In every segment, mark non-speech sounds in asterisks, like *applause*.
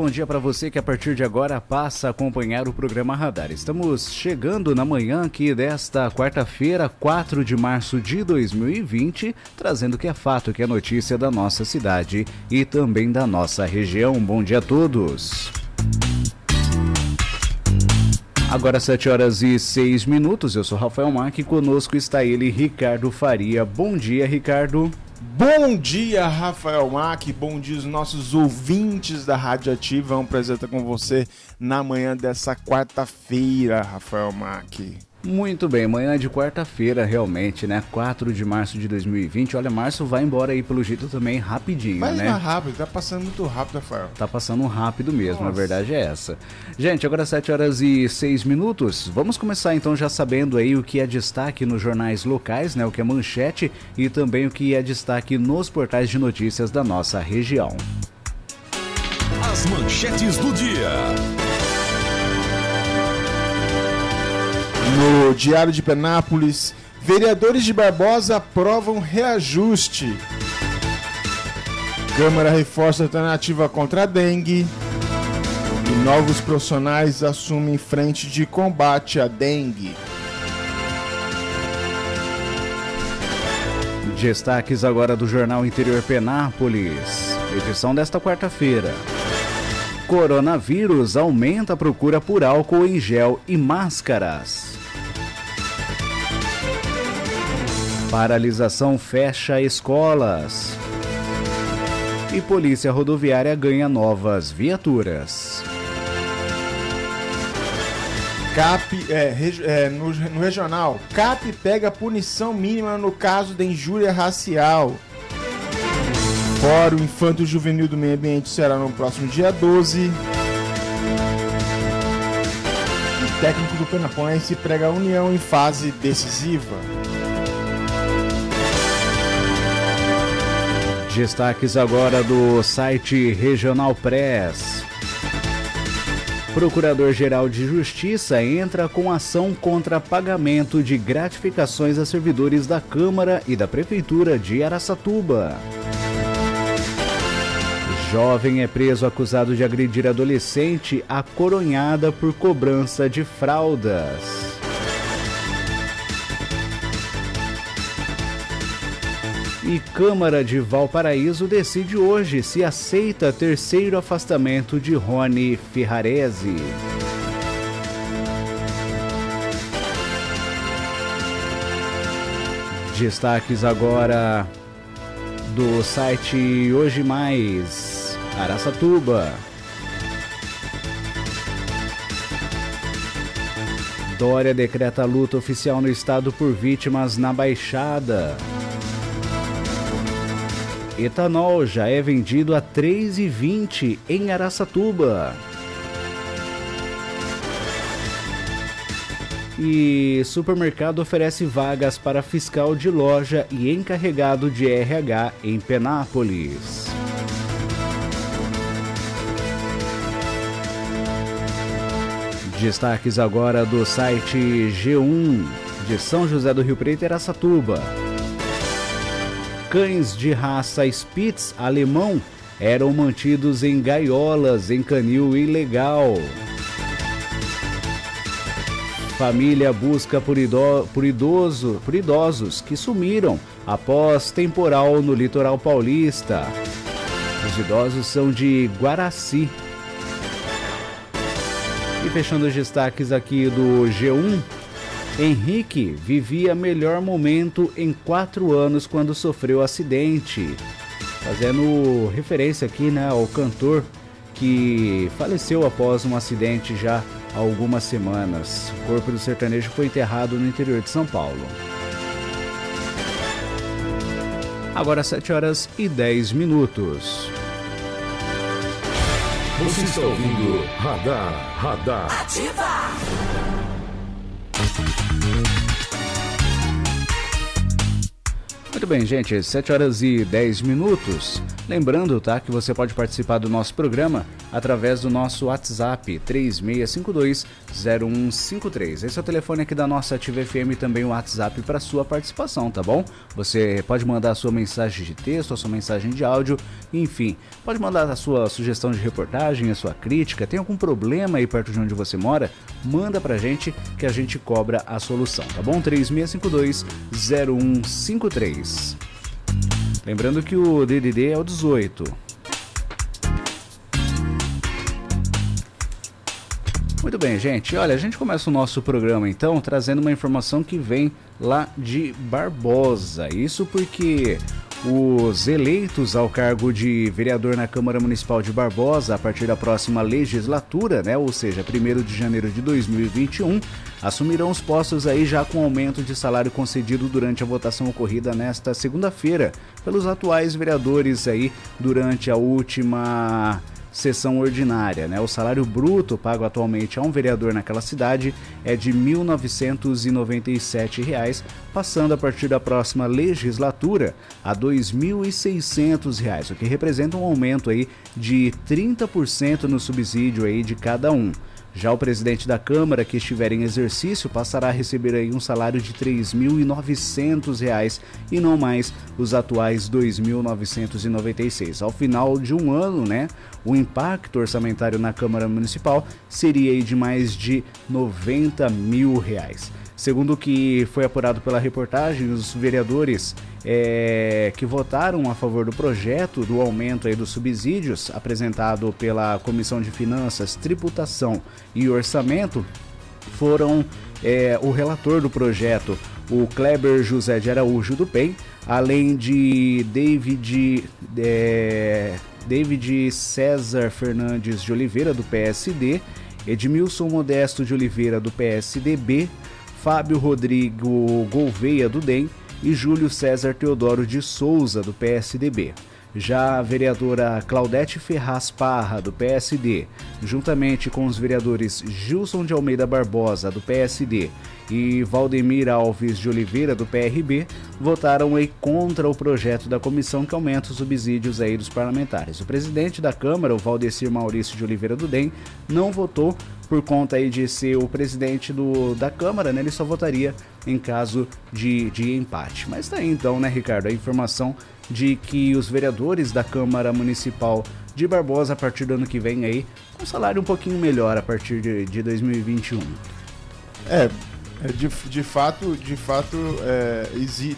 Bom dia para você que a partir de agora passa a acompanhar o programa Radar. Estamos chegando na manhã aqui desta quarta-feira, 4 de março de 2020, trazendo o que é fato, que é notícia da nossa cidade e também da nossa região. Bom dia a todos. Agora 7 horas e 6 minutos, eu sou Rafael Mac e conosco está ele, Ricardo Faria. Bom dia, Ricardo. Bom dia, Rafael Mack. Bom dia, os nossos ouvintes da Rádio Ativa. É um prazer estar com você na manhã dessa quarta-feira, Rafael Mack. Muito bem, manhã de quarta-feira, realmente, né? 4 de março de 2020. Olha, março vai embora aí pelo jeito também rapidinho, Mas né? Mas rápido, tá passando muito rápido, Rafael. Tá passando rápido mesmo, Nossa. a verdade é essa. Gente, agora 7 horas e 6 minutos. Vamos começar então já sabendo aí o que é destaque nos jornais locais, né? O que é manchete e também o que é destaque nos portais de notícias da nossa região. As manchetes do dia. No Diário de Penápolis, vereadores de Barbosa aprovam reajuste. Câmara reforça alternativa contra a dengue. E novos profissionais assumem frente de combate à dengue. Destaques agora do Jornal Interior Penápolis, edição desta quarta-feira. Coronavírus aumenta a procura por álcool em gel e máscaras. Paralisação fecha escolas. E Polícia Rodoviária ganha novas viaturas. CAP, é, é, no, no, regional, CAP pega punição mínima no caso de injúria racial. Fórum Infanto Juvenil do Meio Ambiente será no próximo dia 12. O técnico do Penapoense prega a união em fase decisiva. Destaques agora do site Regional Press. Procurador-Geral de Justiça entra com ação contra pagamento de gratificações a servidores da Câmara e da Prefeitura de Araçatuba. Jovem é preso acusado de agredir adolescente acoronhada por cobrança de fraldas. E Câmara de Valparaíso decide hoje se aceita terceiro afastamento de Rony Ferrarese. Destaques agora do site Hoje Mais, Araçatuba. Dória decreta luta oficial no estado por vítimas na Baixada. Etanol já é vendido a R$ 3,20 em Araçatuba. E supermercado oferece vagas para fiscal de loja e encarregado de RH em Penápolis. Destaques agora do site G1 de São José do Rio Preto e Araçatuba cães de raça Spitz alemão eram mantidos em gaiolas em canil ilegal. Família busca por, ido, por, idoso, por idosos que sumiram após temporal no litoral paulista. Os idosos são de Guaraci. E fechando os destaques aqui do G1, Henrique vivia melhor momento em quatro anos quando sofreu acidente. Fazendo referência aqui né, ao cantor que faleceu após um acidente já há algumas semanas. O corpo do sertanejo foi enterrado no interior de São Paulo. Agora 7 horas e 10 minutos. Você está ouvindo Radar, Radar. Ativa! Muito bem, gente, 7 horas e 10 minutos. Lembrando, tá, que você pode participar do nosso programa através do nosso WhatsApp 36520153. Esse é o telefone aqui da nossa Ativa FM também o WhatsApp para sua participação, tá bom? Você pode mandar a sua mensagem de texto, a sua mensagem de áudio, enfim, pode mandar a sua sugestão de reportagem, a sua crítica, tem algum problema aí perto de onde você mora? Manda pra gente que a gente cobra a solução, tá bom? 36520153. Lembrando que o DDD é o 18. Muito bem, gente. Olha, a gente começa o nosso programa então trazendo uma informação que vem lá de Barbosa. Isso porque os eleitos ao cargo de vereador na Câmara Municipal de Barbosa a partir da próxima legislatura, né, ou seja, 1 de janeiro de 2021, assumirão os postos aí já com aumento de salário concedido durante a votação ocorrida nesta segunda-feira pelos atuais vereadores aí durante a última sessão ordinária. Né? O salário bruto pago atualmente a um vereador naquela cidade é de R$ 1.997, passando a partir da próxima legislatura a R$ 2.600, o que representa um aumento aí de 30% no subsídio aí de cada um. Já o presidente da Câmara que estiver em exercício passará a receber aí um salário de R$ 3.900 e não mais os atuais R$ 2.996. Ao final de um ano, né, o impacto orçamentário na Câmara Municipal seria de mais de 90 mil reais. Segundo o que foi apurado pela reportagem, os vereadores é, que votaram a favor do projeto do aumento aí dos subsídios apresentado pela Comissão de Finanças, Tributação e Orçamento foram é, o relator do projeto, o Kleber José de Araújo do PEN, além de David, é, David César Fernandes de Oliveira, do PSD, Edmilson Modesto de Oliveira, do PSDB, Fábio Rodrigo Gouveia, do DEM, e Júlio César Teodoro de Souza, do PSDB. Já a vereadora Claudete Ferraz Parra, do PSD, juntamente com os vereadores Gilson de Almeida Barbosa, do PSD, e Valdemir Alves de Oliveira, do PRB, votaram aí contra o projeto da comissão que aumenta os subsídios aí dos parlamentares. O presidente da Câmara, o Valdecir Maurício de Oliveira do DEM, não votou por conta aí de ser o presidente do, da Câmara, né? Ele só votaria em caso de, de empate. Mas tá aí então, né, Ricardo, a informação de que os vereadores da Câmara Municipal de Barbosa, a partir do ano que vem aí, com salário um pouquinho melhor a partir de, de 2021. É, é, de, de fato, de fato, é,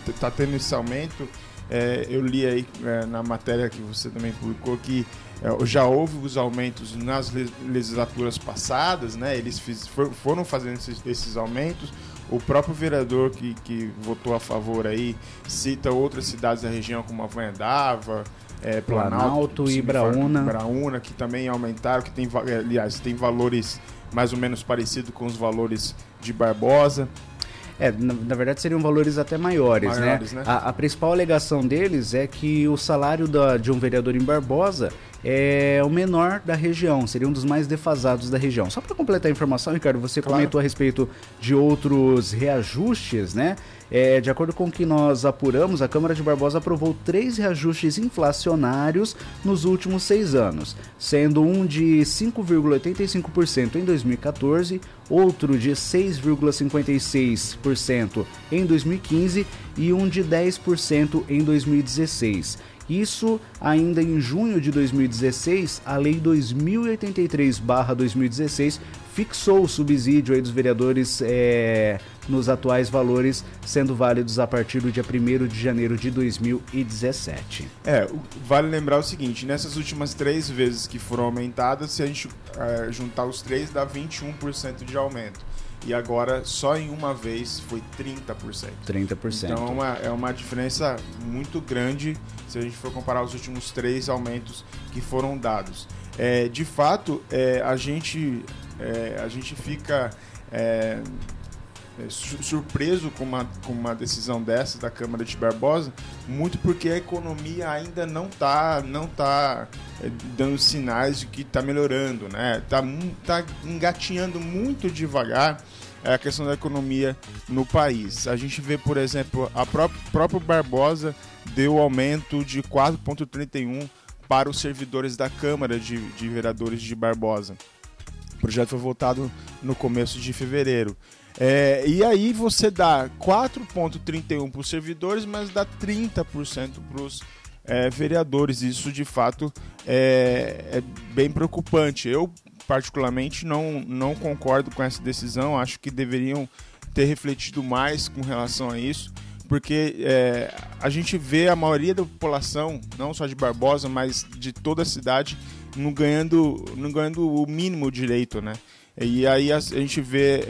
está tendo esse aumento. É, eu li aí é, na matéria que você também publicou que é, já houve os aumentos nas legislaturas passadas, né? Eles fiz, for, foram fazendo esses, esses, aumentos. O próprio vereador que, que votou a favor aí cita outras cidades da região como Avanhadava, é, Planalto, Planalto e Braúna. Braúna, que também aumentaram, que tem, aliás, tem valores mais ou menos parecidos com os valores de Barbosa. É, na, na, verdade seriam valores até maiores, né? maiores né? né? A, a, principal alegação deles é que o salário da, de um vereador em Barbosa é o menor da região, seria um dos mais defasados da região. Só para completar a informação, Ricardo, você claro. comentou a respeito de outros reajustes, né? É, de acordo com o que nós apuramos, a Câmara de Barbosa aprovou três reajustes inflacionários nos últimos seis anos, sendo um de 5,85% em 2014, outro de 6,56% em 2015 e um de 10% em 2016. Isso ainda em junho de 2016, a Lei 2083/2016 fixou o subsídio dos vereadores é, nos atuais valores, sendo válidos a partir do dia 1 de janeiro de 2017. É, vale lembrar o seguinte: nessas últimas três vezes que foram aumentadas, se a gente é, juntar os três, dá 21% de aumento e agora só em uma vez foi 30%. 30%. Então é uma, é uma diferença muito grande se a gente for comparar os últimos três aumentos que foram dados. É, de fato, é, a, gente, é, a gente fica é, surpreso com uma, com uma decisão dessa da Câmara de Barbosa, muito porque a economia ainda não está não tá, é, dando sinais de que está melhorando, né? Está tá engatinhando muito devagar a questão da economia no país. A gente vê, por exemplo, a própria, próprio Barbosa deu aumento de 4,31 para os servidores da Câmara de, de Vereadores de Barbosa. O projeto foi votado no começo de fevereiro. É, e aí você dá 4,31 para os servidores, mas dá 30% para os é, vereadores. Isso de fato é, é, bem preocupante. Eu, particularmente, não, não concordo com essa decisão. Acho que deveriam ter refletido mais com relação a isso, porque é, a gente vê a maioria da população, não só de Barbosa, mas de toda a cidade, não ganhando, não ganhando o mínimo direito, né? E aí a, a gente vê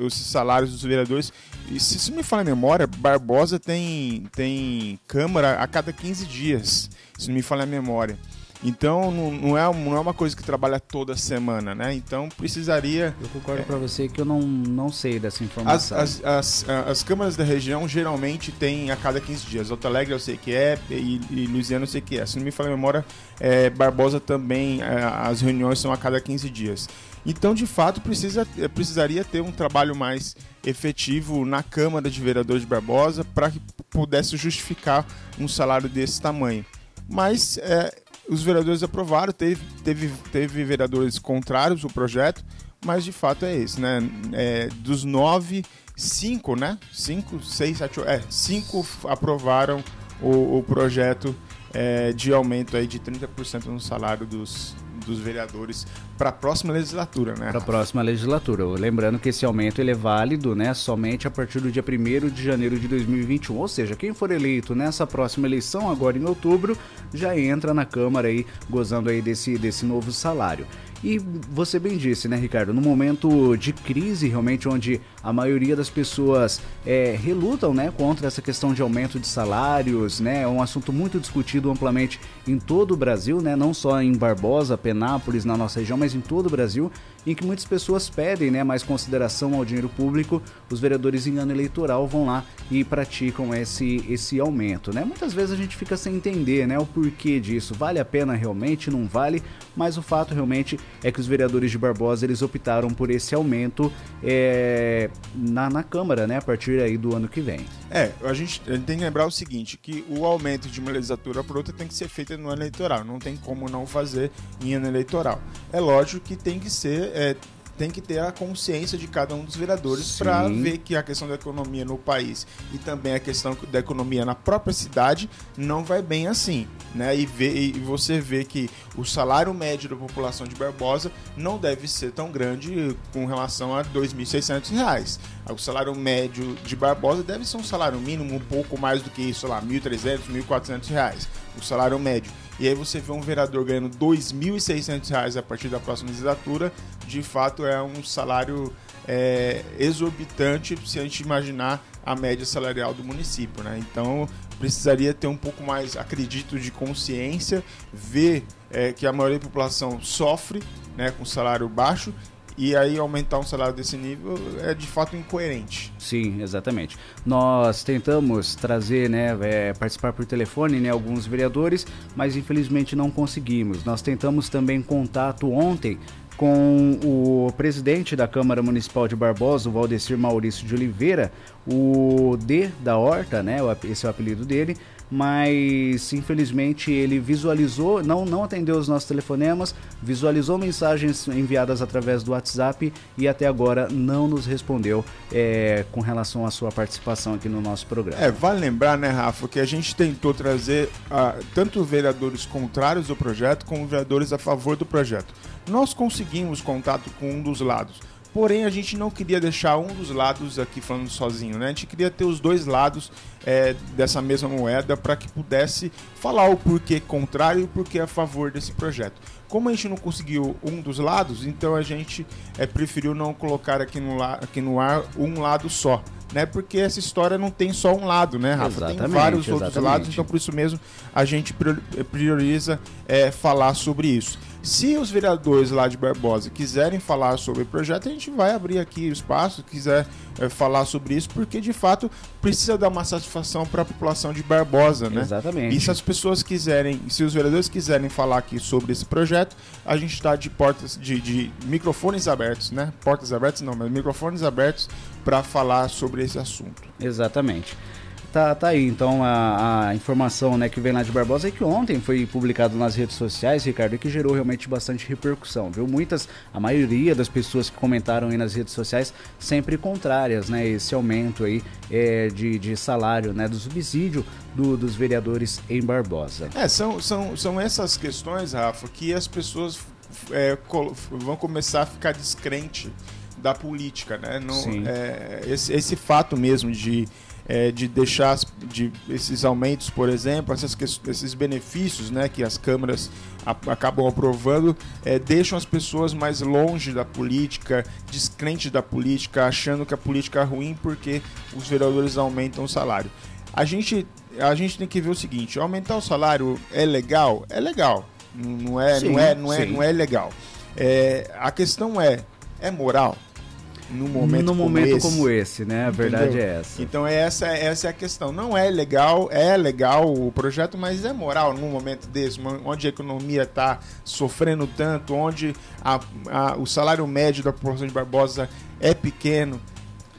os salários dos vereadores. E se isso me fala a memória, Barbosa tem, tem Câmara a cada 15 dias, se não me fala a memória. Então não, não, é, não é uma coisa que trabalha toda semana, né? Então precisaria. Eu concordo é, para você que eu não, não sei dessa informação. As, as, as, as, câmaras da região geralmente têm a cada 15 dias. Alto Alegre eu sei que é, e, e eu sei que é. Se não me fala a memória, é, Barbosa também, é, as reuniões são a cada 15 dias. Então, de fato, precisa, precisaria ter um trabalho mais efetivo na Câmara de Vereadores de Barbosa para que pudesse justificar um salário desse tamanho. Mas é, os vereadores aprovaram, teve, teve, teve vereadores contrários ao projeto, mas de fato é esse, né? É, dos nove, cinco, né? Cinco, seis, sete, é, cinco aprovaram o, o projeto é, de aumento aí de 30% no salário dos, dos vereadores para a próxima legislatura, né? Para a próxima legislatura. Lembrando que esse aumento ele é válido, né, somente a partir do dia 1 de janeiro de 2021. Ou seja, quem for eleito nessa próxima eleição, agora em outubro, já entra na Câmara aí gozando aí desse, desse novo salário. E você bem disse, né, Ricardo? No momento de crise, realmente, onde a maioria das pessoas é, relutam né, contra essa questão de aumento de salários, né? É um assunto muito discutido amplamente em todo o Brasil, né? Não só em Barbosa, Penápolis, na nossa região, mas em todo o Brasil, em que muitas pessoas pedem né, mais consideração ao dinheiro público. Os vereadores em ano eleitoral vão lá e praticam esse, esse aumento, né? Muitas vezes a gente fica sem entender, né, o porquê disso. Vale a pena realmente? Não vale? Mas o fato realmente é que os vereadores de Barbosa eles optaram por esse aumento é, na, na Câmara, né, a partir aí do ano que vem. É, a gente, a gente tem que lembrar o seguinte, que o aumento de uma legislatura para outra tem que ser feito no ano eleitoral, não tem como não fazer em ano eleitoral. É lógico que tem que ser é, tem que ter a consciência de cada um dos vereadores para ver que a questão da economia no país e também a questão da economia na própria cidade não vai bem assim, né? E, ver, e você vê que o salário médio da população de Barbosa não deve ser tão grande com relação a R$ 2.600. O salário médio de Barbosa deve ser um salário mínimo um pouco mais do que isso, sei lá, R$ 1.300, R$ 1.400. O salário médio. E aí você vê um vereador ganhando R$ 2.600 a partir da próxima legislatura, de fato é um salário é, exorbitante se a gente imaginar a média salarial do município, né? Então precisaria ter um pouco mais, acredito, de consciência, ver é, que a maioria da população sofre né, com salário baixo e aí aumentar um salário desse nível é de fato incoerente. Sim, exatamente. Nós tentamos trazer, né, é, participar por telefone, né, alguns vereadores, mas infelizmente não conseguimos. Nós tentamos também contato ontem com o presidente da Câmara Municipal de Barbosa, o Valdecir Maurício de Oliveira, o D da Horta, né, esse é o apelido dele, mas infelizmente ele visualizou, não, não atendeu os nossos telefonemas, visualizou mensagens enviadas através do WhatsApp e até agora não nos respondeu é, com relação à sua participação aqui no nosso programa. É, vale lembrar, né, Rafa, que a gente tentou trazer uh, tanto vereadores contrários ao projeto como vereadores a favor do projeto. Nós conseguimos contato com um dos lados Porém, a gente não queria deixar um dos lados aqui falando sozinho, né? A gente queria ter os dois lados é, dessa mesma moeda para que pudesse falar o porquê contrário e o porquê a favor desse projeto. Como a gente não conseguiu um dos lados, então a gente é, preferiu não colocar aqui no, aqui no ar um lado só. Né, porque essa história não tem só um lado, né, Rafa? Exatamente, tem vários exatamente. outros lados, então por isso mesmo a gente prioriza é, falar sobre isso. Se os vereadores lá de Barbosa quiserem falar sobre o projeto, a gente vai abrir aqui o espaço, quiser é, falar sobre isso, porque de fato precisa dar uma satisfação para a população de Barbosa, né? Exatamente. E se as pessoas quiserem, se os vereadores quiserem falar aqui sobre esse projeto, a gente está de portas, de, de microfones abertos, né? Portas abertas não, mas microfones abertos para falar sobre esse assunto. Exatamente. Tá, tá aí, então, a, a, informação né, que vem lá de Barbosa é que ontem foi publicado nas redes sociais, Ricardo, e que gerou realmente bastante repercussão, viu? Muitas, a maioria das pessoas que comentaram aí nas redes sociais, sempre contrárias, né? Esse aumento aí é, de, de salário, né? Do subsídio do, dos vereadores em Barbosa. É, são, são, são essas questões, Rafa, que as pessoas é, vão começar a ficar descrente da política, né? No, é, esse, esse fato mesmo de é, de deixar de, esses aumentos, por exemplo, essas, esses benefícios né, que as câmaras acabam aprovando, é, deixam as pessoas mais longe da política, descrentes da política, achando que a política é ruim porque os vereadores aumentam o salário. A gente, a gente tem que ver o seguinte: aumentar o salário é legal? É legal. Não é, sim, não é, não é, não é legal. É, a questão é: é moral? Num momento, no como, momento esse. como esse, né? A Entendeu? verdade é essa. Então essa, essa é a questão. Não é legal, é legal o projeto, mas é moral num momento desse, onde a economia está sofrendo tanto, onde a, a, o salário médio da população de Barbosa é pequeno.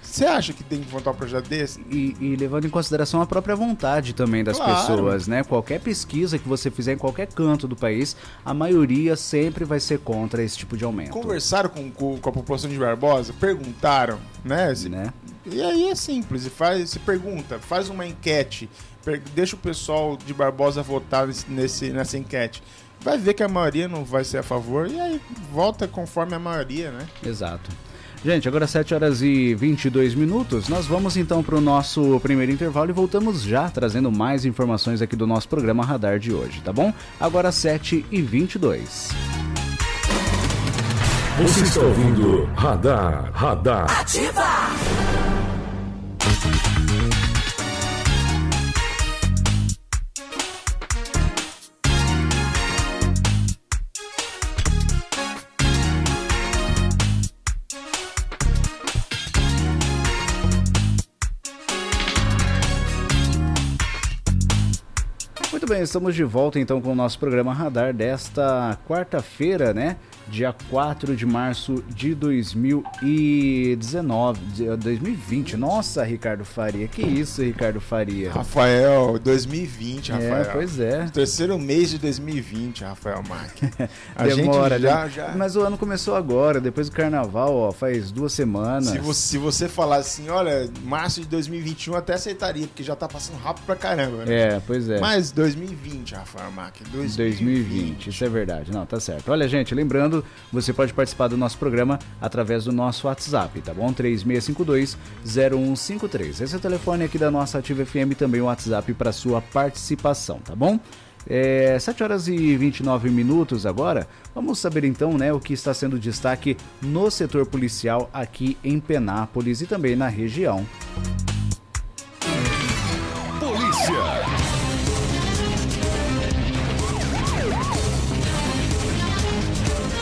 Você acha que tem que votar um projeto desse? E, e, levando em consideração a própria vontade também das claro. pessoas, né? Qualquer pesquisa que você fizer em qualquer canto do país, a maioria sempre vai ser contra esse tipo de aumento. Conversaram com, com, com a população de Barbosa, perguntaram, né? Se, né? E aí é simples, faz, se pergunta, faz uma enquete, deixa o pessoal de Barbosa votar nesse, nessa enquete vai ver que a maioria não vai ser a favor e aí volta conforme a maioria, né? Exato. Gente, agora 7 horas e 22 minutos. Nós vamos então para o nosso primeiro intervalo e voltamos já trazendo mais informações aqui do nosso programa Radar de hoje, tá bom? Agora 7 e 22. Você está ouvindo Radar, Radar. Ativa! Bem, estamos de volta então com o nosso programa Radar desta quarta-feira, né? Dia 4 de março de 2019, 2020. Nossa, Ricardo Faria, que isso, Ricardo Faria? Rafael, 2020, Rafael. É, pois é. Terceiro mês de 2020, Rafael Marques. A *laughs* Demora, gente já, já... Mas o ano começou agora, depois do carnaval, ó, faz duas semanas. Se você, se você falar assim, olha, março de 2021 até aceitaria, porque já tá passando rápido pra caramba, né? É, pois é. Mas 2020, Rafael Marques, 2020. 2020, isso é verdade. Não, tá certo. Olha, gente, lembrando você pode participar do nosso programa através do nosso WhatsApp, tá bom? 3652-0153. Esse é o telefone aqui da nossa Ativa FM, também o WhatsApp para sua participação, tá bom? É, 7 horas e 29 minutos agora. Vamos saber então né, o que está sendo destaque no setor policial aqui em Penápolis e também na região. Polícia!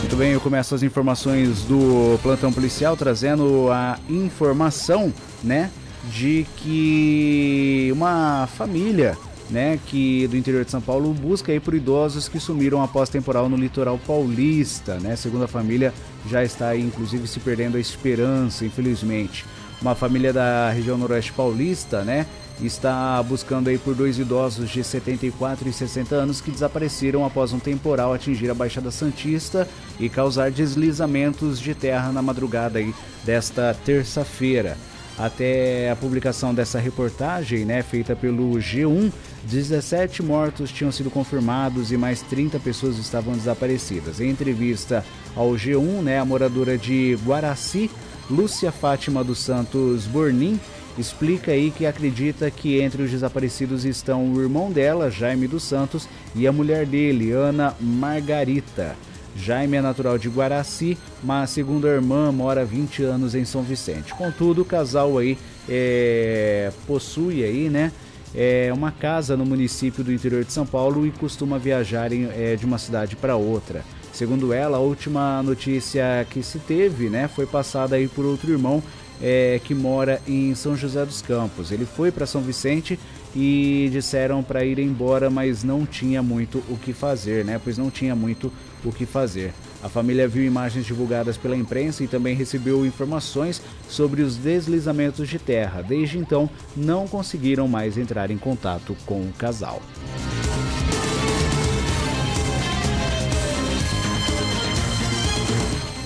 Muito bem, eu começo as informações do plantão policial trazendo a informação, né, de que uma família, né, que do interior de São Paulo busca aí por idosos que sumiram após temporal no litoral paulista, né? Segundo a família, já está aí inclusive se perdendo a esperança, infelizmente. Uma família da região noroeste paulista, né, está buscando aí por dois idosos de 74 e 60 anos que desapareceram após um temporal atingir a Baixada Santista e causar deslizamentos de terra na madrugada aí desta terça-feira. Até a publicação dessa reportagem, né, feita pelo G1, 17 mortos tinham sido confirmados e mais 30 pessoas estavam desaparecidas. Em entrevista ao G1, né, a moradora de Guaraci, Lúcia Fátima dos Santos Bornim, explica aí que acredita que entre os desaparecidos estão o irmão dela, Jaime dos Santos, e a mulher dele, Ana Margarita. Jaime é natural de Guaraci, mas segundo a irmã mora 20 anos em São Vicente. Contudo, o casal aí é, possui aí, né, é, uma casa no município do interior de São Paulo e costuma viajar em, é, de uma cidade para outra. Segundo ela, a última notícia que se teve, né, foi passada aí por outro irmão é, que mora em São José dos Campos. Ele foi para São Vicente e disseram para ir embora, mas não tinha muito o que fazer, né? Pois não tinha muito o que fazer. A família viu imagens divulgadas pela imprensa e também recebeu informações sobre os deslizamentos de terra. Desde então, não conseguiram mais entrar em contato com o casal.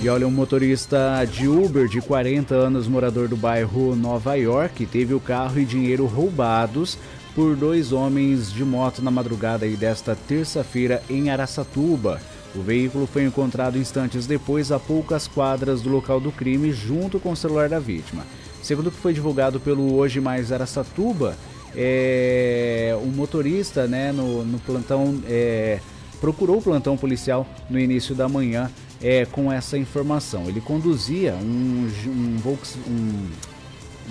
E olha, um motorista de Uber de 40 anos, morador do bairro Nova York, teve o carro e dinheiro roubados por dois homens de moto na madrugada desta terça-feira em Araçatuba. O veículo foi encontrado instantes depois a poucas quadras do local do crime, junto com o celular da vítima. Segundo o que foi divulgado pelo Hoje Mais Araçatuba, é, o motorista né, no, no plantão é, procurou o plantão policial no início da manhã é, com essa informação. Ele conduzia um, um, um,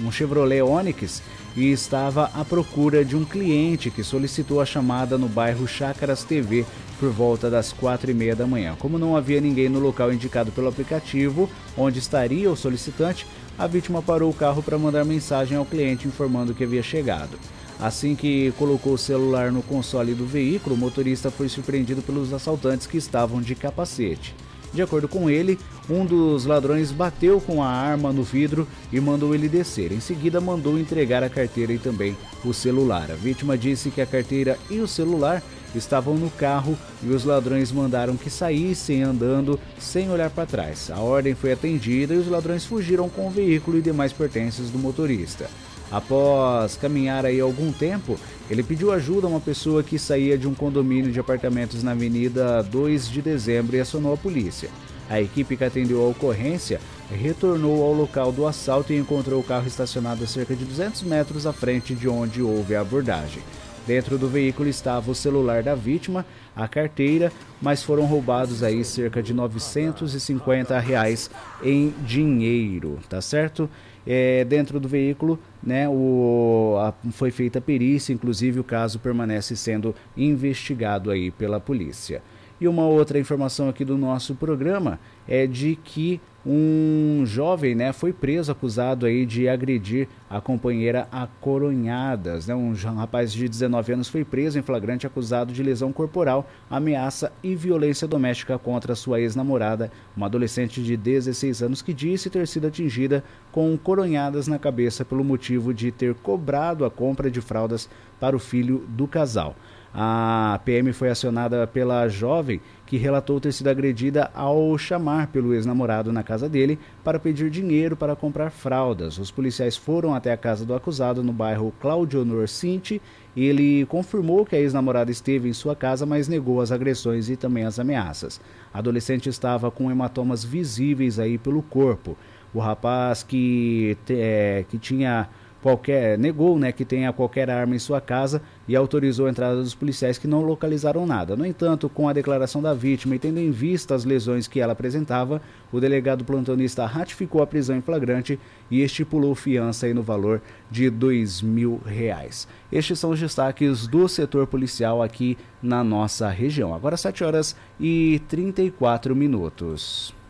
um Chevrolet Onix e estava à procura de um cliente que solicitou a chamada no bairro Chácaras TV por volta das quatro e meia da manhã. Como não havia ninguém no local indicado pelo aplicativo onde estaria o solicitante, a vítima parou o carro para mandar mensagem ao cliente informando que havia chegado. Assim que colocou o celular no console do veículo, o motorista foi surpreendido pelos assaltantes que estavam de capacete. De acordo com ele, um dos ladrões bateu com a arma no vidro e mandou ele descer. Em seguida, mandou entregar a carteira e também o celular. A vítima disse que a carteira e o celular estavam no carro e os ladrões mandaram que saíssem andando sem olhar para trás. A ordem foi atendida e os ladrões fugiram com o veículo e demais pertences do motorista. Após caminhar aí algum tempo, ele pediu ajuda a uma pessoa que saía de um condomínio de apartamentos na Avenida 2 de Dezembro e acionou a polícia. A equipe que atendeu a ocorrência retornou ao local do assalto e encontrou o carro estacionado a cerca de 200 metros à frente de onde houve a abordagem. Dentro do veículo estava o celular da vítima, a carteira, mas foram roubados aí cerca de 950 reais em dinheiro, tá certo? É, dentro do veículo, né, o, a, foi feita a perícia, inclusive o caso permanece sendo investigado aí pela polícia. E uma outra informação aqui do nosso programa é de que um jovem né, foi preso acusado aí de agredir a companheira a coronhadas. Né? Um rapaz de 19 anos foi preso em flagrante acusado de lesão corporal, ameaça e violência doméstica contra sua ex-namorada, uma adolescente de 16 anos que disse ter sido atingida com coronhadas na cabeça pelo motivo de ter cobrado a compra de fraldas para o filho do casal. A PM foi acionada pela jovem que relatou ter sido agredida ao chamar pelo ex-namorado na casa dele para pedir dinheiro para comprar fraldas. Os policiais foram até a casa do acusado no bairro Claudio Norcinti. Ele confirmou que a ex-namorada esteve em sua casa, mas negou as agressões e também as ameaças. A adolescente estava com hematomas visíveis aí pelo corpo. O rapaz que, é, que tinha qualquer negou né, que tenha qualquer arma em sua casa e autorizou a entrada dos policiais que não localizaram nada. No entanto, com a declaração da vítima e tendo em vista as lesões que ela apresentava, o delegado plantonista ratificou a prisão em flagrante e estipulou fiança no valor de dois mil reais. Estes são os destaques do setor policial aqui na nossa região. Agora 7 horas e 34 minutos.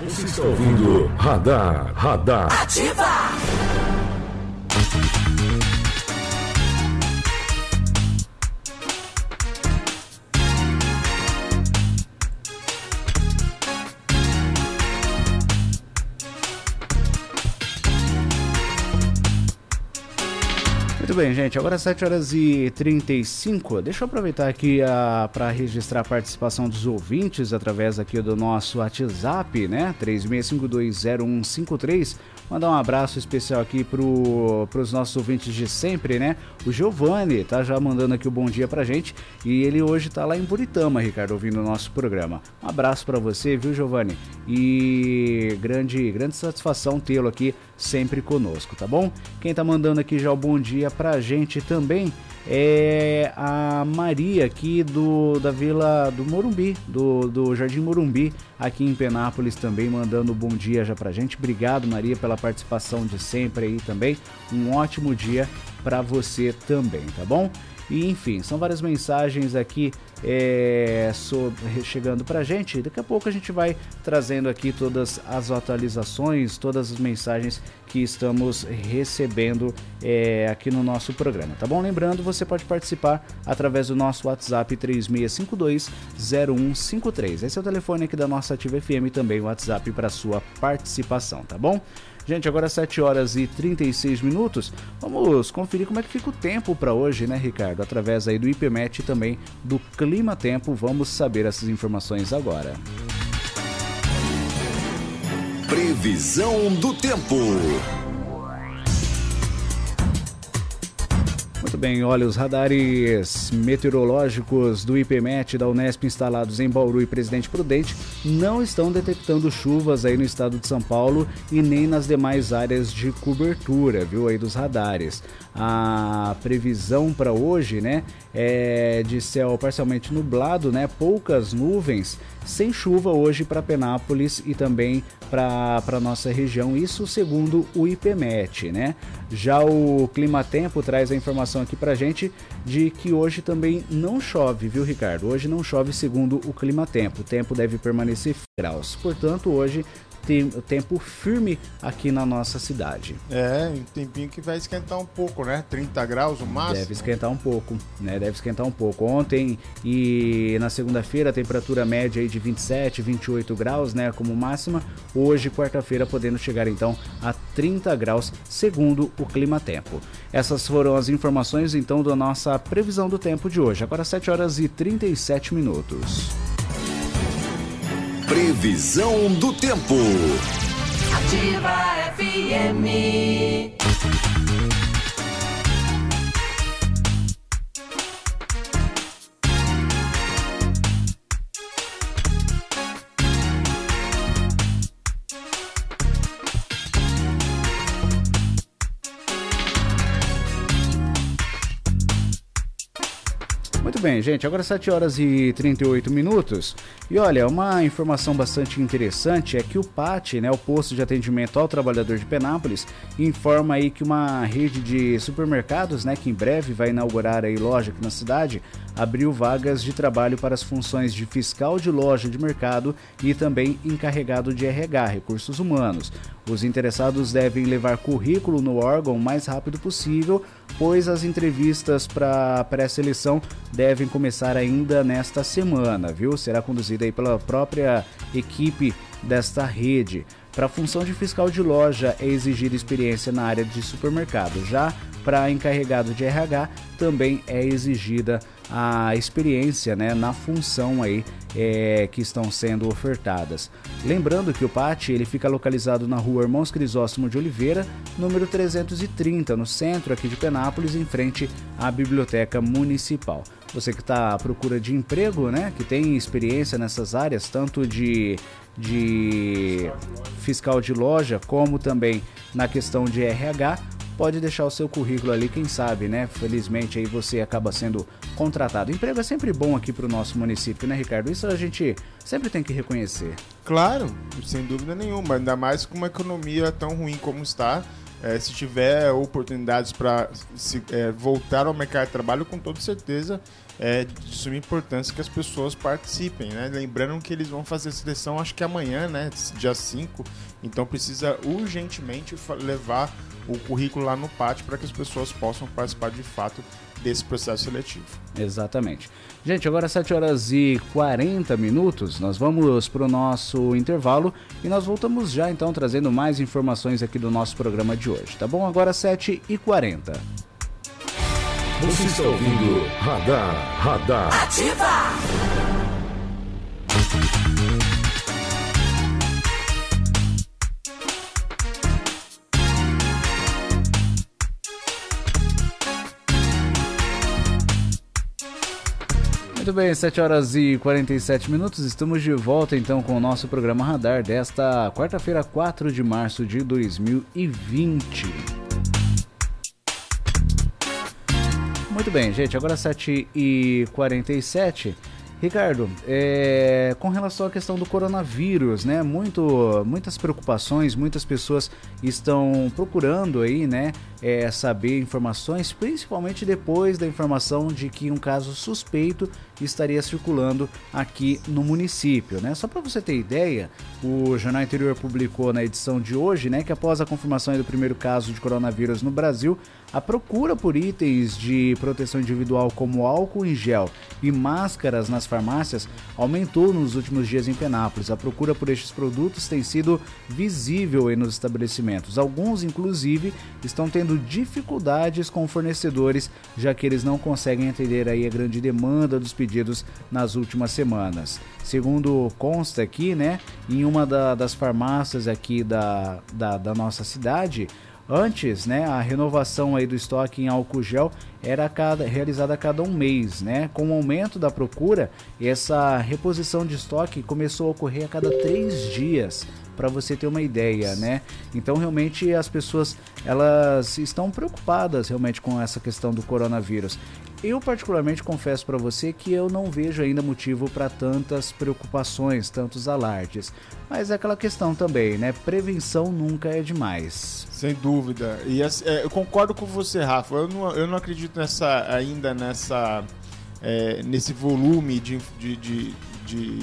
Você está ouvindo Radar, Radar. Ativa! Muito bem, gente. Agora 7 horas e 35. Deixa eu aproveitar aqui uh, para registrar a participação dos ouvintes através aqui do nosso WhatsApp, né? 36520153. Mandar um abraço especial aqui pro, pros nossos ouvintes de sempre, né? O Giovanni tá já mandando aqui o bom dia pra gente e ele hoje tá lá em Buritama, Ricardo, ouvindo o nosso programa. Um abraço para você, viu, Giovanni? E grande, grande satisfação tê-lo aqui sempre conosco, tá bom? Quem tá mandando aqui já o bom dia pra gente também é a Maria aqui do da Vila do Morumbi, do, do Jardim Morumbi, aqui em Penápolis também, mandando bom dia já pra gente. Obrigado, Maria, pela participação de sempre aí também. Um ótimo dia para você também, tá bom? E enfim, são várias mensagens aqui é, sobre, chegando para a gente. Daqui a pouco a gente vai trazendo aqui todas as atualizações, todas as mensagens que estamos recebendo é, aqui no nosso programa, tá bom? Lembrando, você pode participar através do nosso WhatsApp 36520153. Esse é o telefone aqui da nossa Ativa FM também o WhatsApp para sua participação, tá bom? Gente, agora 7 horas e 36 minutos. Vamos conferir como é que fica o tempo para hoje, né, Ricardo? Através aí do IPMET e também do Clima Tempo. Vamos saber essas informações agora. Previsão do tempo. Muito bem, olha, os radares meteorológicos do IPMET da Unesp instalados em Bauru e Presidente Prudente não estão detectando chuvas aí no estado de São Paulo e nem nas demais áreas de cobertura, viu, aí dos radares. A previsão para hoje, né, é de céu parcialmente nublado, né, poucas nuvens, sem chuva hoje para Penápolis e também para nossa região, isso segundo o IPMET, né? Já o Clima Tempo traz a informação aqui para gente de que hoje também não chove, viu, Ricardo? Hoje não chove segundo o Clima Tempo. O tempo deve permanecer graus. Portanto, hoje tempo firme aqui na nossa cidade. É, um tempinho que vai esquentar um pouco, né? 30 graus o máximo. Deve esquentar um pouco, né? Deve esquentar um pouco. Ontem e na segunda-feira a temperatura média aí de 27, 28 graus, né, como máxima. Hoje, quarta-feira, podendo chegar então a 30 graus, segundo o Clima Tempo. Essas foram as informações então da nossa previsão do tempo de hoje. Agora 7 horas e 37 minutos. Previsão do tempo. Ativa FM. Bem, gente, agora 7 horas e 38 minutos. E olha, uma informação bastante interessante é que o PAT, né, o posto de atendimento ao trabalhador de Penápolis, informa aí que uma rede de supermercados, né, que em breve vai inaugurar aí loja aqui na cidade, abriu vagas de trabalho para as funções de fiscal de loja de mercado e também encarregado de RH, recursos humanos. Os interessados devem levar currículo no órgão o mais rápido possível, pois as entrevistas para pré-seleção devem começar ainda nesta semana, viu? Será conduzida aí pela própria equipe desta rede. Para a função de fiscal de loja é exigida experiência na área de supermercado. Já para encarregado de RH também é exigida a experiência né, na função aí é, que estão sendo ofertadas. Lembrando que o PAT ele fica localizado na rua Irmãos Crisóstomo de Oliveira, número 330, no centro aqui de Penápolis, em frente à Biblioteca Municipal. Você que está à procura de emprego, né, que tem experiência nessas áreas, tanto de de fiscal de loja, como também na questão de RH, pode deixar o seu currículo ali, quem sabe, né? Felizmente aí você acaba sendo contratado. Emprego é sempre bom aqui para o nosso município, né, Ricardo? Isso a gente sempre tem que reconhecer. Claro, sem dúvida nenhuma, ainda mais com uma economia tão ruim como está. É, se tiver oportunidades para é, voltar ao mercado de trabalho, com toda certeza é de suma importância que as pessoas participem, né? Lembrando que eles vão fazer a seleção, acho que amanhã, né? Dia 5. Então precisa urgentemente levar o currículo lá no pátio para que as pessoas possam participar de fato desse processo seletivo. Exatamente. Gente, agora 7 horas e 40 minutos, nós vamos para o nosso intervalo e nós voltamos já então trazendo mais informações aqui do nosso programa de hoje, tá bom? Agora 7 e 40 Você está ouvindo Radar, Radar. Ativa! Muito bem, 7 horas e 47 minutos. Estamos de volta então com o nosso programa Radar desta quarta-feira, 4 de março de 2020. Muito bem, gente, agora 7 e 47 Ricardo, é, com relação à questão do coronavírus, né? Muito, muitas preocupações, muitas pessoas estão procurando aí, né? É, saber informações, principalmente depois da informação de que um caso suspeito estaria circulando aqui no município, né? Só para você ter ideia, o Jornal Interior publicou na edição de hoje, né, que após a confirmação do primeiro caso de coronavírus no Brasil, a procura por itens de proteção individual como álcool em gel e máscaras nas farmácias aumentou nos últimos dias em Penápolis. A procura por estes produtos tem sido visível nos estabelecimentos. Alguns, inclusive, estão tendo dificuldades com fornecedores, já que eles não conseguem atender aí a grande demanda dos pedidos nas últimas semanas. Segundo consta aqui, né, em uma da, das farmácias aqui da, da, da nossa cidade, Antes, né, a renovação aí do estoque em álcool gel era cada, realizada a cada um mês, né? Com o aumento da procura, essa reposição de estoque começou a ocorrer a cada três dias, para você ter uma ideia, né? Então realmente as pessoas elas estão preocupadas realmente com essa questão do coronavírus. Eu particularmente confesso para você que eu não vejo ainda motivo para tantas preocupações, tantos alardes. Mas é aquela questão também, né? Prevenção nunca é demais. Sem dúvida. E é, eu concordo com você, Rafa. Eu não, eu não acredito nessa ainda nessa é, nesse volume de, de, de, de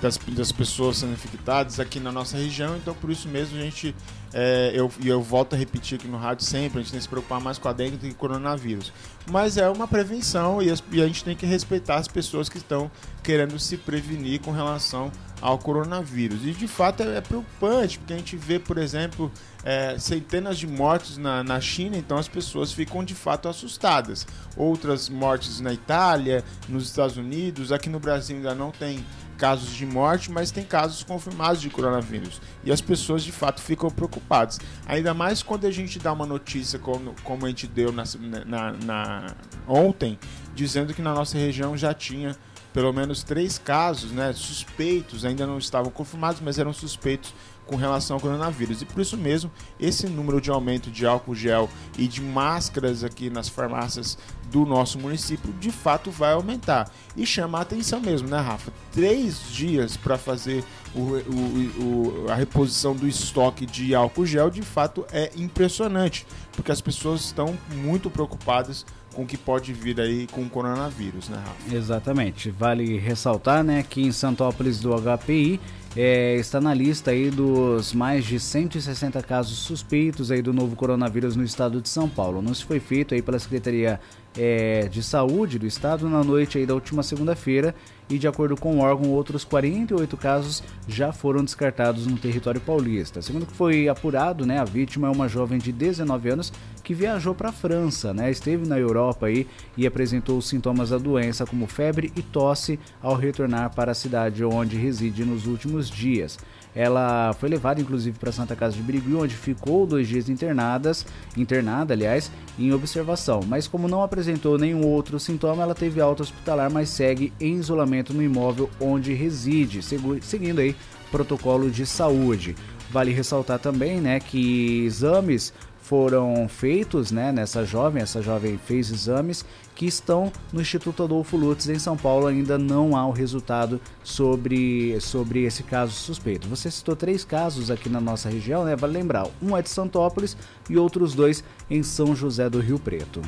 das, das pessoas sendo infectadas aqui na nossa região. Então por isso mesmo a gente é, eu, e eu volto a repetir aqui no rádio sempre, a gente tem que se preocupar mais com a dengue do que com o coronavírus. Mas é uma prevenção e, as, e a gente tem que respeitar as pessoas que estão querendo se prevenir com relação ao coronavírus. E de fato é, é preocupante, porque a gente vê, por exemplo, é, centenas de mortes na, na China, então as pessoas ficam de fato assustadas. Outras mortes na Itália, nos Estados Unidos, aqui no Brasil ainda não tem casos de morte, mas tem casos confirmados de coronavírus. E as pessoas de fato ficam preocupadas. Ainda mais quando a gente dá uma notícia, como, como a gente deu na, na, na ontem, dizendo que na nossa região já tinha pelo menos três casos né, suspeitos, ainda não estavam confirmados, mas eram suspeitos com relação ao coronavírus. E por isso mesmo, esse número de aumento de álcool gel e de máscaras aqui nas farmácias do nosso município de fato vai aumentar. E chama a atenção mesmo, né, Rafa? Três dias para fazer o, o, o, a reposição do estoque de álcool gel de fato é impressionante, porque as pessoas estão muito preocupadas com o que pode vir aí com o coronavírus, né, Rafa? Exatamente. Vale ressaltar, né, que em Santópolis do HPI é, está na lista aí dos mais de 160 casos suspeitos aí do novo coronavírus no estado de São Paulo. O anúncio foi feito aí pela Secretaria é, de Saúde do Estado na noite da última segunda-feira e, de acordo com o órgão, outros 48 casos já foram descartados no território paulista. Segundo o que foi apurado, né, a vítima é uma jovem de 19 anos que viajou para a França, né, esteve na Europa aí e apresentou os sintomas da doença como febre e tosse ao retornar para a cidade onde reside nos últimos dias. Ela foi levada inclusive para Santa Casa de Birigui, onde ficou dois dias internadas, internada, aliás, em observação. Mas como não apresentou nenhum outro sintoma, ela teve alta hospitalar, mas segue em isolamento no imóvel onde reside, seguindo aí protocolo de saúde. Vale ressaltar também, né, que exames foram feitos né, nessa jovem, essa jovem fez exames que estão no Instituto Adolfo Lutz em São Paulo, ainda não há o resultado sobre, sobre esse caso suspeito. Você citou três casos aqui na nossa região, né? Vale lembrar, um é de Santópolis e outros dois em São José do Rio Preto.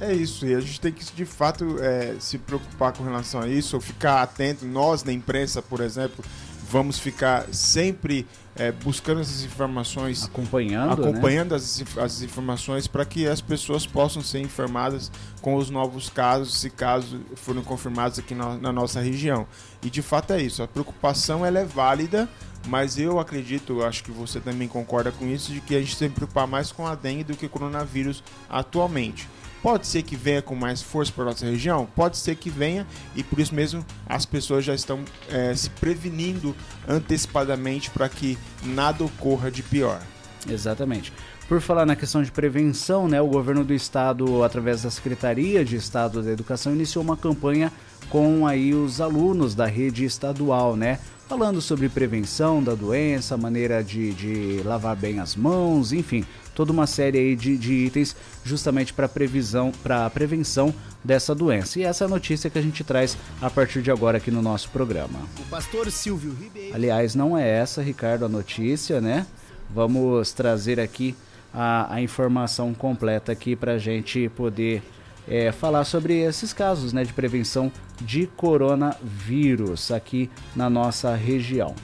É isso, e a gente tem que de fato é, se preocupar com relação a isso, ou ficar atento, nós na imprensa, por exemplo, vamos ficar sempre é, buscando essas informações, acompanhando, acompanhando né? as, as informações para que as pessoas possam ser informadas com os novos casos, se casos forem confirmados aqui na, na, nossa região. E de fato é isso, a preocupação ela é válida, mas eu acredito, acho que você também concorda com isso, de que a gente tem que preocupar mais com a dengue do que o coronavírus atualmente. Pode ser que venha com mais força para nossa região? Pode ser que venha e por isso mesmo as pessoas já estão é, se prevenindo antecipadamente para que nada ocorra de pior. Exatamente. Por falar na questão de prevenção, né, o governo do estado, através da Secretaria de Estado da Educação, iniciou uma campanha com aí os alunos da rede estadual, né? Falando sobre prevenção da doença, maneira de, de lavar bem as mãos, enfim, toda uma série aí de, de itens justamente para previsão, para prevenção dessa doença. E essa é a notícia que a gente traz a partir de agora aqui no nosso programa. O pastor Silvio Ribeiro. Aliás, não é essa, Ricardo, a notícia, né? Vamos trazer aqui a, a informação completa aqui para a gente poder é, falar sobre esses casos né, de prevenção de coronavírus aqui na nossa região.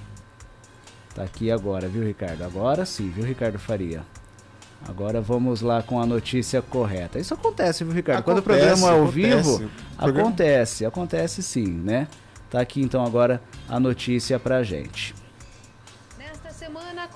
Tá aqui agora, viu, Ricardo? Agora sim, viu, Ricardo Faria? Agora vamos lá com a notícia correta. Isso acontece, viu, Ricardo? Quando o programa é ao acontece. vivo, programa- acontece, acontece sim, né? Tá aqui então agora a notícia pra gente.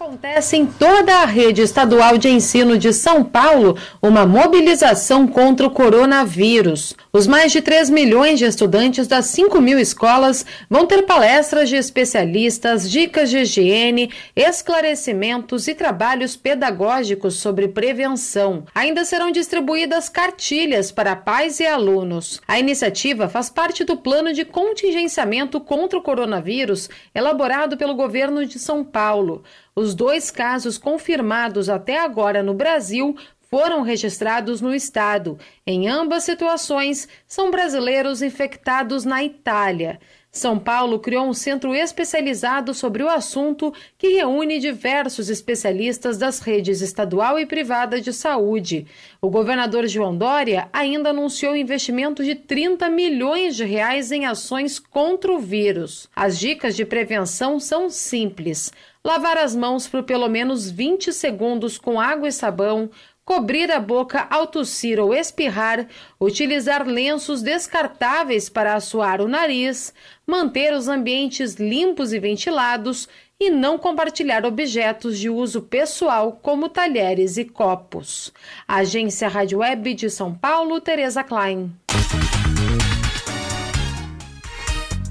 Acontece em toda a rede estadual de ensino de São Paulo uma mobilização contra o coronavírus. Os mais de 3 milhões de estudantes das 5 mil escolas vão ter palestras de especialistas, dicas de higiene, esclarecimentos e trabalhos pedagógicos sobre prevenção. Ainda serão distribuídas cartilhas para pais e alunos. A iniciativa faz parte do plano de contingenciamento contra o coronavírus elaborado pelo governo de São Paulo. Os dois casos confirmados até agora no Brasil foram registrados no estado. Em ambas situações, são brasileiros infectados na Itália. São Paulo criou um centro especializado sobre o assunto que reúne diversos especialistas das redes estadual e privada de saúde. O governador João Dória ainda anunciou investimento de 30 milhões de reais em ações contra o vírus. As dicas de prevenção são simples: lavar as mãos por pelo menos 20 segundos com água e sabão, cobrir a boca ao tossir ou espirrar, utilizar lenços descartáveis para assoar o nariz, manter os ambientes limpos e ventilados e não compartilhar objetos de uso pessoal como talheres e copos. Agência Rádio Web de São Paulo, Tereza Klein.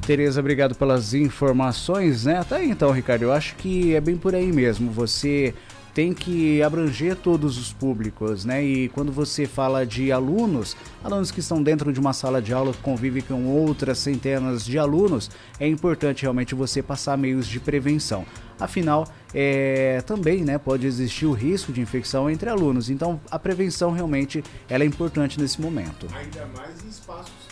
Tereza, obrigado pelas informações, né? Tá aí então, Ricardo, eu acho que é bem por aí mesmo. Você tem que abranger todos os públicos, né? E quando você fala de alunos, alunos que estão dentro de uma sala de aula que convivem com outras centenas de alunos, é importante realmente você passar meios de prevenção. Afinal, é, também né, pode existir o risco de infecção entre alunos. Então, a prevenção realmente ela é importante nesse momento. Ainda mais em espaços.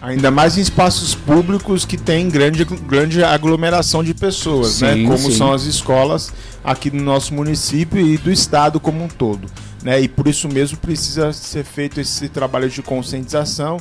Ainda mais em espaços públicos que tem grande, grande aglomeração de pessoas, Sim, né? Como sim. são as escolas aqui no nosso município e do estado como um todo. Né? E por isso mesmo precisa ser feito esse trabalho de conscientização,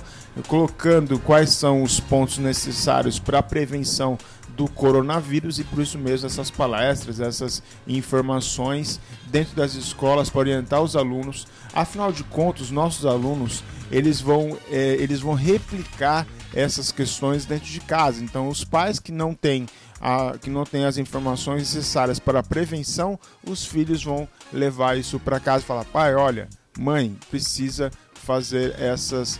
colocando quais são os pontos necessários para a prevenção do coronavírus e por isso mesmo essas palestras, essas informações dentro das escolas para orientar os alunos. Afinal de contas, nossos alunos eles vão, eh, eles vão replicar essas questões dentro de casa. Então, os pais que não têm a, que não têm as informações necessárias para a prevenção, os filhos vão levar isso para casa e falar: pai, olha, mãe, precisa fazer essas,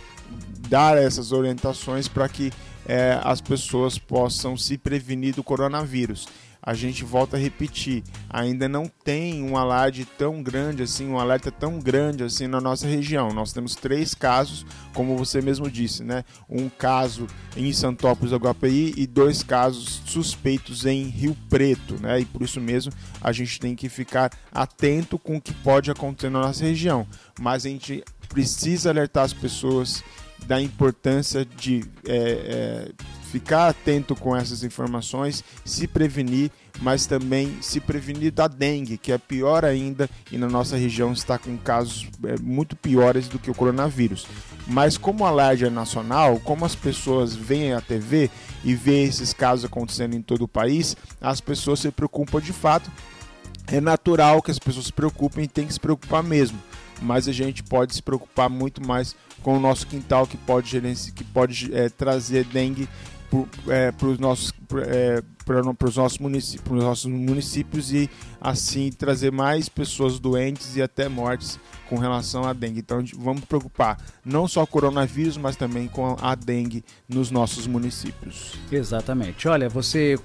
dar essas orientações para que eh, as pessoas possam se prevenir do coronavírus. A gente volta a repetir, ainda não tem um alarde tão grande assim, um alerta tão grande assim na nossa região. Nós temos três casos, como você mesmo disse, né? Um caso em Santópolis do Guapaí e dois casos suspeitos em Rio Preto, né? E por isso mesmo a gente tem que ficar atento com o que pode acontecer na nossa região. Mas a gente precisa alertar as pessoas da importância de é, é, ficar atento com essas informações, se prevenir, mas também se prevenir da dengue, que é pior ainda e na nossa região está com casos é, muito piores do que o coronavírus. Mas como o alarde é nacional, como as pessoas veem a TV e veem esses casos acontecendo em todo o país, as pessoas se preocupam de fato. É natural que as pessoas se preocupem e tem que se preocupar mesmo mas a gente pode se preocupar muito mais com o nosso quintal que pode, que pode é, trazer dengue para os nossos é, nossos, municípios, nossos municípios e assim trazer mais pessoas doentes e até mortes com relação à dengue. Então vamos preocupar não só com o coronavírus, mas também com a dengue nos nossos municípios. Exatamente. Olha, você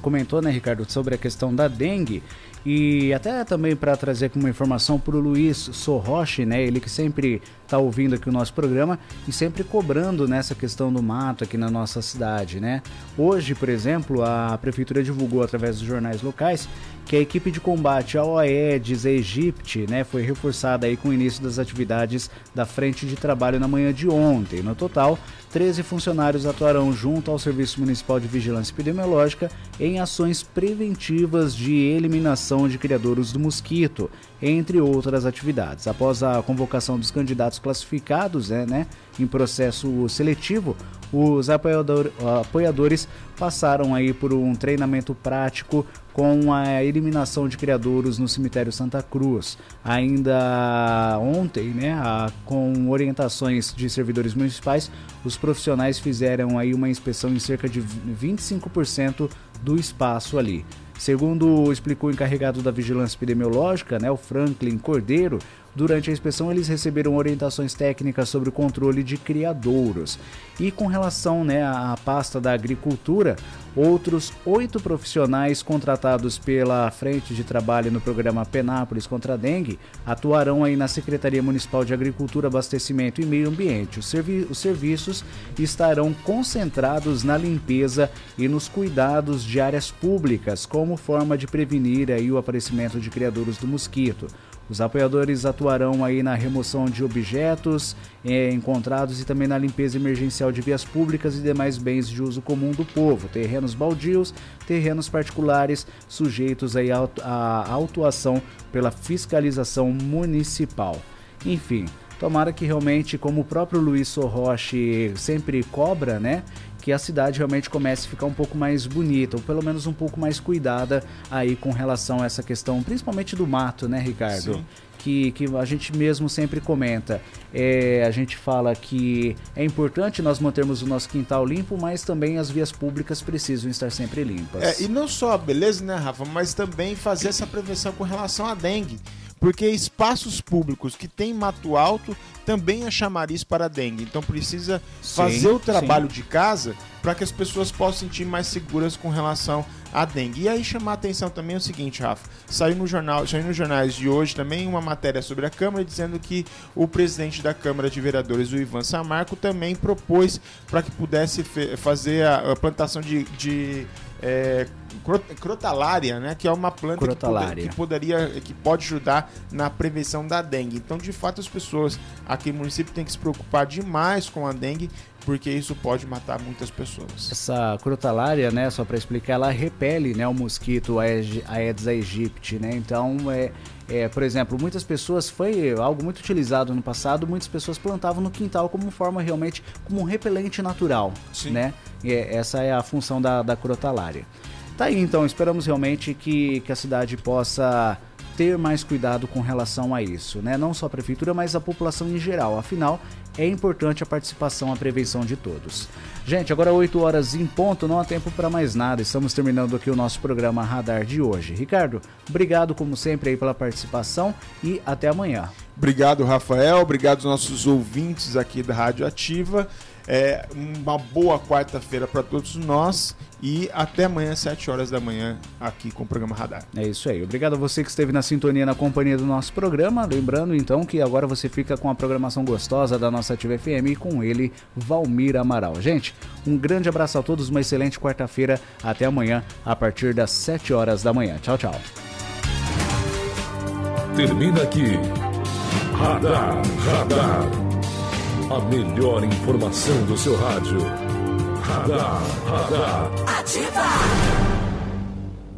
comentou, né, Ricardo, sobre a questão da dengue. E até também para trazer uma informação para o Luiz Sorroche, né? Ele que sempre está ouvindo aqui o nosso programa e sempre cobrando nessa questão do mato aqui na nossa cidade, né? Hoje, por exemplo, a prefeitura divulgou através dos jornais locais que a equipe de combate ao Aedes aegypti, né, foi reforçada aí com o início das atividades da frente de trabalho na manhã de ontem. No total, 13 funcionários atuarão junto ao Serviço Municipal de Vigilância Epidemiológica em ações preventivas de eliminação de criadouros do mosquito, entre outras atividades. Após a convocação dos candidatos classificados né, né em processo seletivo, os apoiador, apoiadores passaram aí por um treinamento prático com a eliminação de criadouros no cemitério Santa Cruz. Ainda ontem, né, a, com orientações de servidores municipais, os profissionais fizeram aí uma inspeção em cerca de 25% do espaço ali. Segundo explicou o encarregado da vigilância epidemiológica, né, o Franklin Cordeiro, Durante a inspeção, eles receberam orientações técnicas sobre o controle de criadouros. E com relação né, à pasta da agricultura, outros oito profissionais contratados pela Frente de Trabalho no programa Penápolis contra a Dengue atuarão aí na Secretaria Municipal de Agricultura, Abastecimento e Meio Ambiente. Os, servi os serviços estarão concentrados na limpeza e nos cuidados de áreas públicas, como forma de prevenir aí o aparecimento de criadouros do mosquito. Os apoiadores atuarão aí na remoção de objetos é, encontrados e também na limpeza emergencial de vias públicas e demais bens de uso comum do povo, terrenos baldios, terrenos particulares sujeitos aí à autuação pela fiscalização municipal. Enfim, tomara que realmente, como o próprio Luiz Sorroche sempre cobra, né? Que a cidade realmente comece a ficar um pouco mais bonita, ou pelo menos um pouco mais cuidada aí com relação a essa questão, principalmente do mato, né, Ricardo? Sim. Que, que a gente mesmo sempre comenta. É, a gente fala que é importante nós mantermos o nosso quintal limpo, mas também as vias públicas precisam estar sempre limpas. É, e não só, beleza, né, Rafa? Mas também fazer essa prevenção com relação à dengue. Porque espaços públicos que tem mato alto também é chamariz para dengue. Então precisa sim, fazer o trabalho sim. de casa para que as pessoas possam sentir mais seguras com relação à dengue. E aí chamar a atenção também é o seguinte, Rafa, saiu no jornal, saiu nos jornais de hoje também uma matéria sobre a Câmara dizendo que o presidente da Câmara de Vereadores, o Ivan Samarco, também propôs para que pudesse fazer a, a plantação de, de é, crotalária, né, que é uma planta que, poder, que, poderia, que pode ajudar na prevenção da dengue. Então, de fato, as pessoas aqui no município têm que se preocupar demais com a dengue, porque isso pode matar muitas pessoas. Essa crotalária, né, só para explicar, ela repele, né, o mosquito Aedes aegypti, né? Então, é, é, por exemplo, muitas pessoas foi algo muito utilizado no passado, muitas pessoas plantavam no quintal como forma realmente como um repelente natural, Sim. né? E é, essa é a função da, da crotalária. Tá aí então, esperamos realmente que, que a cidade possa ter mais cuidado com relação a isso, né? Não só a prefeitura, mas a população em geral. Afinal, é importante a participação, a prevenção de todos. Gente, agora 8 horas em ponto, não há tempo para mais nada. Estamos terminando aqui o nosso programa Radar de hoje. Ricardo, obrigado como sempre aí pela participação e até amanhã. Obrigado, Rafael. Obrigado aos nossos ouvintes aqui da Rádio Ativa. É, uma boa quarta-feira para todos nós e até amanhã, 7 horas da manhã, aqui com o programa Radar. É isso aí. Obrigado a você que esteve na sintonia, na companhia do nosso programa. Lembrando então que agora você fica com a programação gostosa da nossa Ativa FM e com ele, Valmir Amaral. Gente, um grande abraço a todos, uma excelente quarta-feira. Até amanhã, a partir das 7 horas da manhã. Tchau, tchau. Termina aqui. Radar, radar. A melhor informação do seu rádio. Radar, radar. Ativa!